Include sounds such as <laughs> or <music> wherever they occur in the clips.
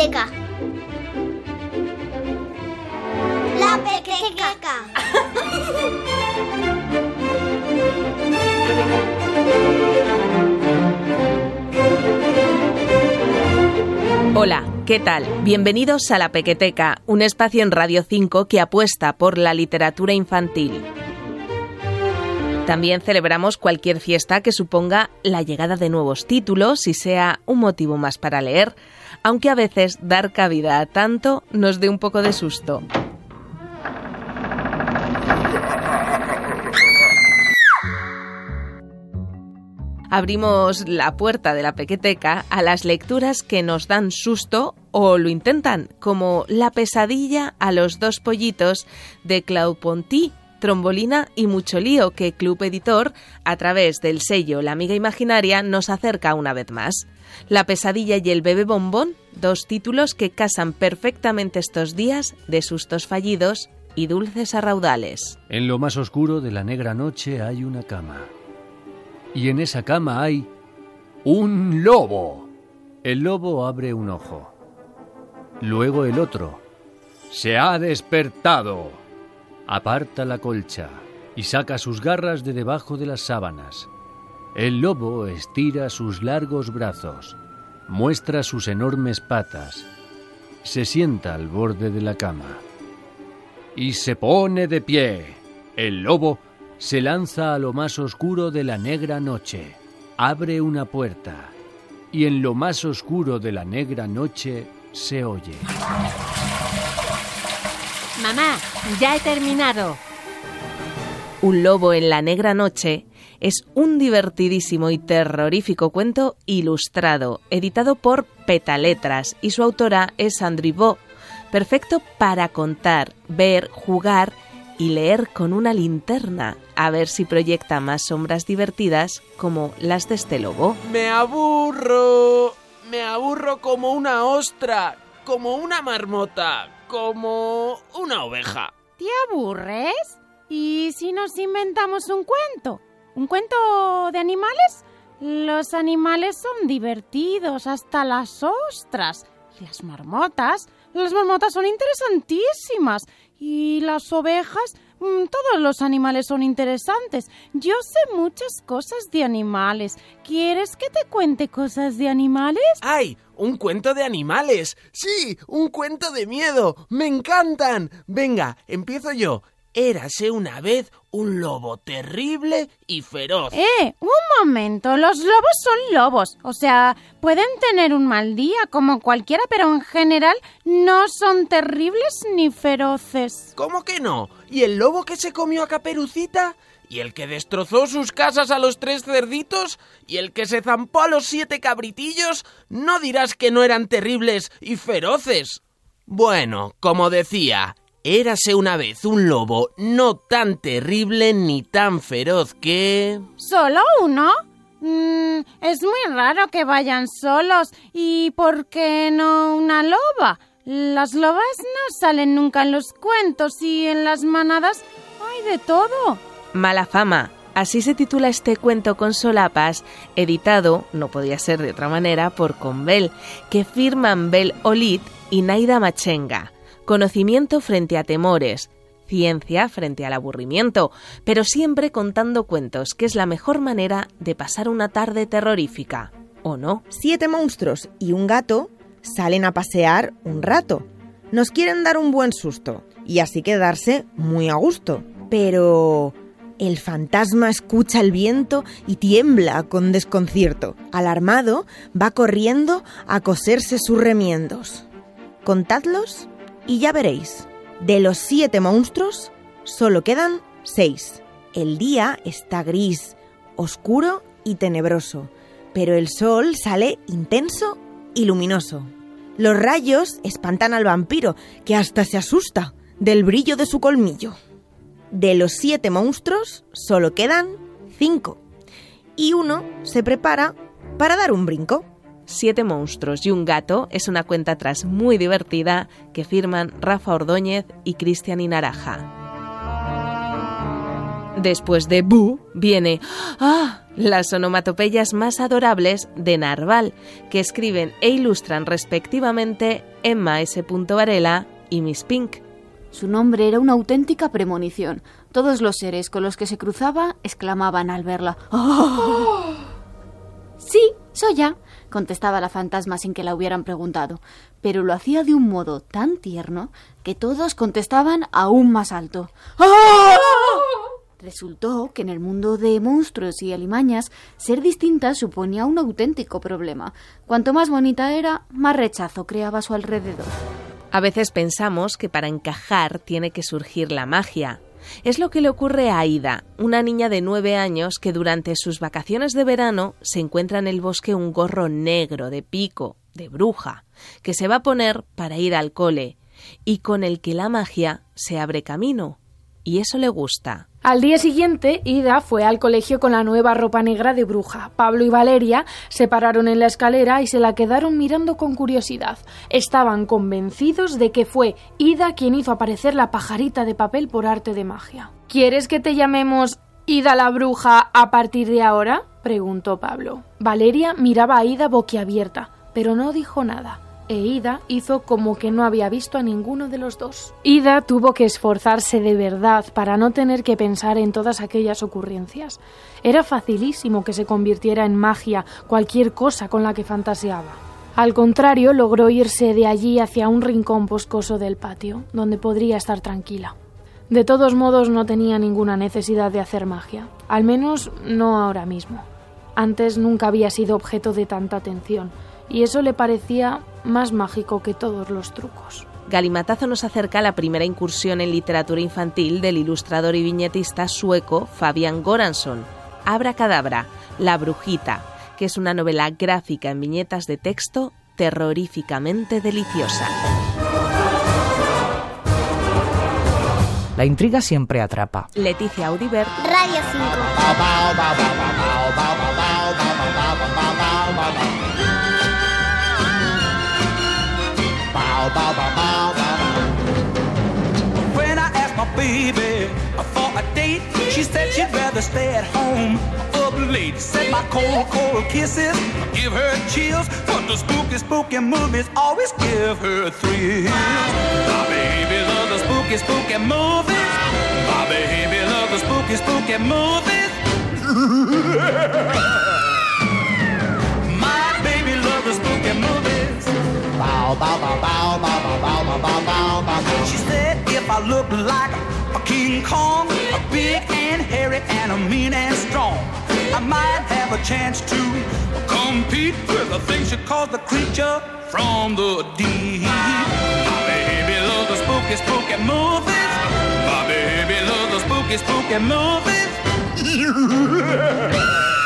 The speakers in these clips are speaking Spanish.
La pequeteca. Hola, ¿qué tal? Bienvenidos a La Pequeteca, un espacio en Radio 5 que apuesta por la literatura infantil. También celebramos cualquier fiesta que suponga la llegada de nuevos títulos y sea un motivo más para leer, aunque a veces dar cabida a tanto nos dé un poco de susto. abrimos la puerta de la pequeteca a las lecturas que nos dan susto o lo intentan, como La pesadilla a los dos pollitos de Claude Ponty, Trombolina y Mucho Lío, que Club Editor, a través del sello La Amiga Imaginaria, nos acerca una vez más. La pesadilla y el bebé bombón, dos títulos que casan perfectamente estos días de sustos fallidos y dulces a raudales. En lo más oscuro de la negra noche hay una cama y en esa cama hay un lobo. El lobo abre un ojo. Luego el otro. Se ha despertado. Aparta la colcha y saca sus garras de debajo de las sábanas. El lobo estira sus largos brazos, muestra sus enormes patas, se sienta al borde de la cama y se pone de pie. El lobo se lanza a lo más oscuro de la negra noche, abre una puerta y en lo más oscuro de la negra noche se oye. Mamá, ya he terminado. Un lobo en la negra noche es un divertidísimo y terrorífico cuento ilustrado, editado por Petaletras y su autora es Andrivo, perfecto para contar, ver, jugar y leer con una linterna a ver si proyecta más sombras divertidas como las de este lobo. Me aburro, me aburro como una ostra, como una marmota, como una oveja. ¿Te aburres? ¿Y si nos inventamos un cuento? ¿Un cuento de animales? Los animales son divertidos, hasta las ostras. Y las marmotas, las marmotas son interesantísimas y las ovejas, todos los animales son interesantes. Yo sé muchas cosas de animales. ¿Quieres que te cuente cosas de animales? ¡Ay! ¡Un cuento de animales! ¡Sí! ¡Un cuento de miedo! ¡Me encantan! Venga, empiezo yo. Érase una vez un lobo terrible y feroz. ¡Eh! Un momento. Los lobos son lobos. O sea, pueden tener un mal día como cualquiera, pero en general no son terribles ni feroces. ¿Cómo que no? ¿Y el lobo que se comió a Caperucita? ¿Y el que destrozó sus casas a los tres cerditos? ¿Y el que se zampó a los siete cabritillos? No dirás que no eran terribles y feroces. Bueno, como decía, Érase una vez un lobo no tan terrible ni tan feroz que... ¿Solo uno? Mm, es muy raro que vayan solos. ¿Y por qué no una loba? Las lobas no salen nunca en los cuentos y en las manadas hay de todo. Mala fama. Así se titula este cuento con solapas, editado, no podía ser de otra manera, por Conbel, que firman Bel Olid y Naida Machenga conocimiento frente a temores, ciencia frente al aburrimiento, pero siempre contando cuentos, que es la mejor manera de pasar una tarde terrorífica, ¿o no? Siete monstruos y un gato salen a pasear un rato. Nos quieren dar un buen susto y así quedarse muy a gusto. Pero... El fantasma escucha el viento y tiembla con desconcierto. Alarmado, va corriendo a coserse sus remiendos. Contadlos y ya veréis, de los siete monstruos solo quedan seis. El día está gris, oscuro y tenebroso, pero el sol sale intenso y luminoso. Los rayos espantan al vampiro, que hasta se asusta del brillo de su colmillo. De los siete monstruos solo quedan cinco, y uno se prepara para dar un brinco. Siete monstruos y un gato es una cuenta atrás muy divertida que firman Rafa Ordóñez y Cristian Inaraja. Después de Bu viene ¡Ah! las onomatopeyas más adorables de Narval, que escriben e ilustran respectivamente Emma S. Varela y Miss Pink. Su nombre era una auténtica premonición. Todos los seres con los que se cruzaba exclamaban al verla. ¡Oh! Sí, soy ya, contestaba la fantasma sin que la hubieran preguntado, pero lo hacía de un modo tan tierno que todos contestaban aún más alto. Resultó que en el mundo de monstruos y alimañas, ser distinta suponía un auténtico problema. Cuanto más bonita era, más rechazo creaba a su alrededor. A veces pensamos que para encajar tiene que surgir la magia. Es lo que le ocurre a Aida, una niña de nueve años que durante sus vacaciones de verano se encuentra en el bosque un gorro negro de pico, de bruja, que se va a poner para ir al cole, y con el que la magia se abre camino. Y eso le gusta. Al día siguiente, Ida fue al colegio con la nueva ropa negra de bruja. Pablo y Valeria se pararon en la escalera y se la quedaron mirando con curiosidad. Estaban convencidos de que fue Ida quien hizo aparecer la pajarita de papel por arte de magia. ¿Quieres que te llamemos Ida la bruja a partir de ahora? preguntó Pablo. Valeria miraba a Ida boquiabierta, pero no dijo nada e Ida hizo como que no había visto a ninguno de los dos. Ida tuvo que esforzarse de verdad para no tener que pensar en todas aquellas ocurrencias. Era facilísimo que se convirtiera en magia cualquier cosa con la que fantaseaba. Al contrario, logró irse de allí hacia un rincón boscoso del patio, donde podría estar tranquila. De todos modos, no tenía ninguna necesidad de hacer magia, al menos no ahora mismo. Antes nunca había sido objeto de tanta atención, y eso le parecía más mágico que todos los trucos. Galimatazo nos acerca a la primera incursión en literatura infantil del ilustrador y viñetista sueco Fabian Goransson, Abra Cadabra, La Brujita, que es una novela gráfica en viñetas de texto terroríficamente deliciosa. La intriga siempre atrapa. Leticia Audibert, Radio 5. When I asked my baby for a date, she said she'd rather stay at home up late. Said my cold, cold kisses give her chills, but the spooky, spooky movies always give her thrills. My baby loves the spooky, spooky movies. My baby loves the spooky, spooky movies. <laughs> Bow, bow, bow, bow, bow, bow, bow, bow, bow, bow. She said if I look like a King Kong, a big and hairy and a mean and strong, I might have a chance to compete with the things she calls the creature from the deep. My baby loves the spooky, spooky movies. My baby loves the spooky, spooky movies. <laughs>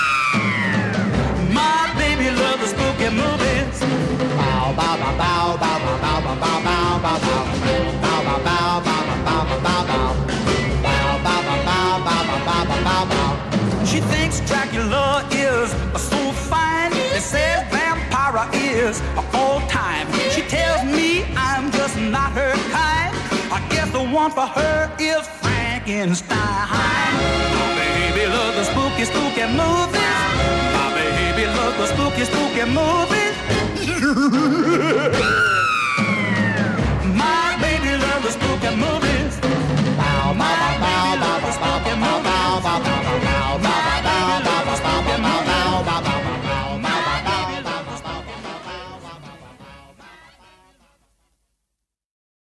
is all time. She tells me I'm just not her kind. I guess the one for her is Frankenstein. My baby loves the spooky, spooky movies. My baby loves the spooky, spooky movies. <laughs>